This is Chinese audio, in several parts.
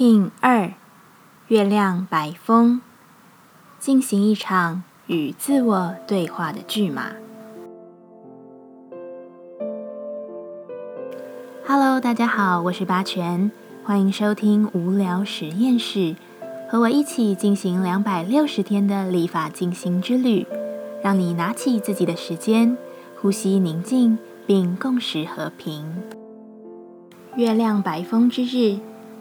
King 二，月亮白风，进行一场与自我对话的剧码。Hello，大家好，我是八全，欢迎收听无聊实验室，和我一起进行两百六十天的立法进行之旅，让你拿起自己的时间，呼吸宁静，并共识和平。月亮白风之日。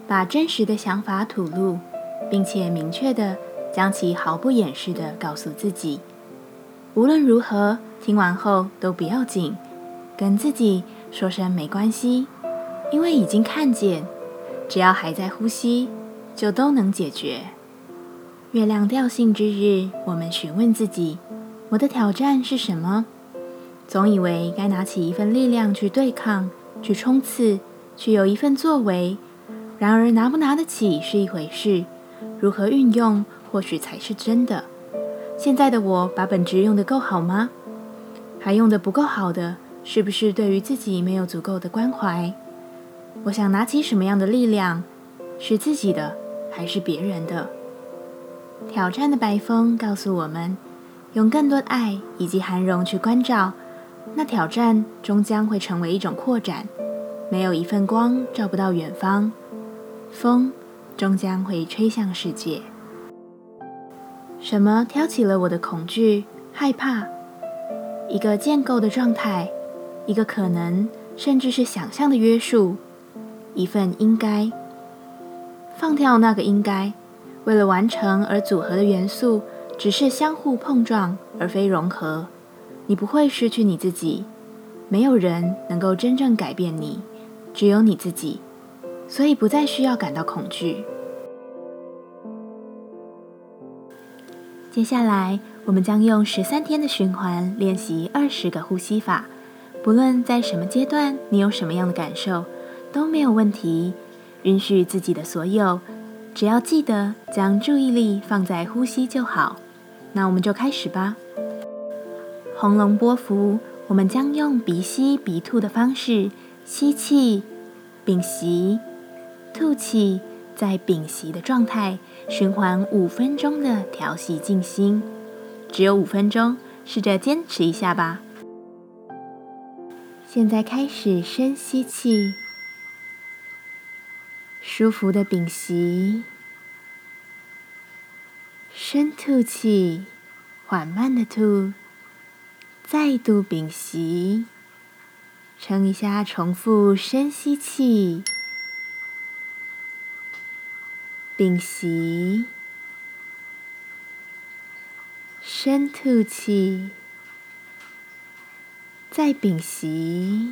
把真实的想法吐露，并且明确的将其毫不掩饰的告诉自己。无论如何，听完后都不要紧，跟自己说声没关系，因为已经看见，只要还在呼吸，就都能解决。月亮调性之日，我们询问自己：我的挑战是什么？总以为该拿起一份力量去对抗、去冲刺、去有一份作为。然而，拿不拿得起是一回事，如何运用或许才是真的。现在的我把本职用得够好吗？还用得不够好的，是不是对于自己没有足够的关怀？我想拿起什么样的力量，是自己的还是别人的？挑战的白风告诉我们，用更多的爱以及涵容去关照，那挑战终将会成为一种扩展。没有一份光照不到远方。风终将会吹向世界。什么挑起了我的恐惧、害怕？一个建构的状态，一个可能，甚至是想象的约束，一份应该。放掉那个应该，为了完成而组合的元素，只是相互碰撞，而非融合。你不会失去你自己，没有人能够真正改变你，只有你自己。所以不再需要感到恐惧。接下来，我们将用十三天的循环练习二十个呼吸法。不论在什么阶段，你有什么样的感受，都没有问题。允许自己的所有，只要记得将注意力放在呼吸就好。那我们就开始吧。红龙波幅，我们将用鼻吸鼻吐的方式吸气，屏息。吐气，在屏息的状态循环五分钟的调息静心，只有五分钟，试着坚持一下吧。现在开始深吸气，舒服的屏息，深吐气，缓慢的吐，再度屏息，撑一下，重复深吸气。屏息，深吐气，再屏息。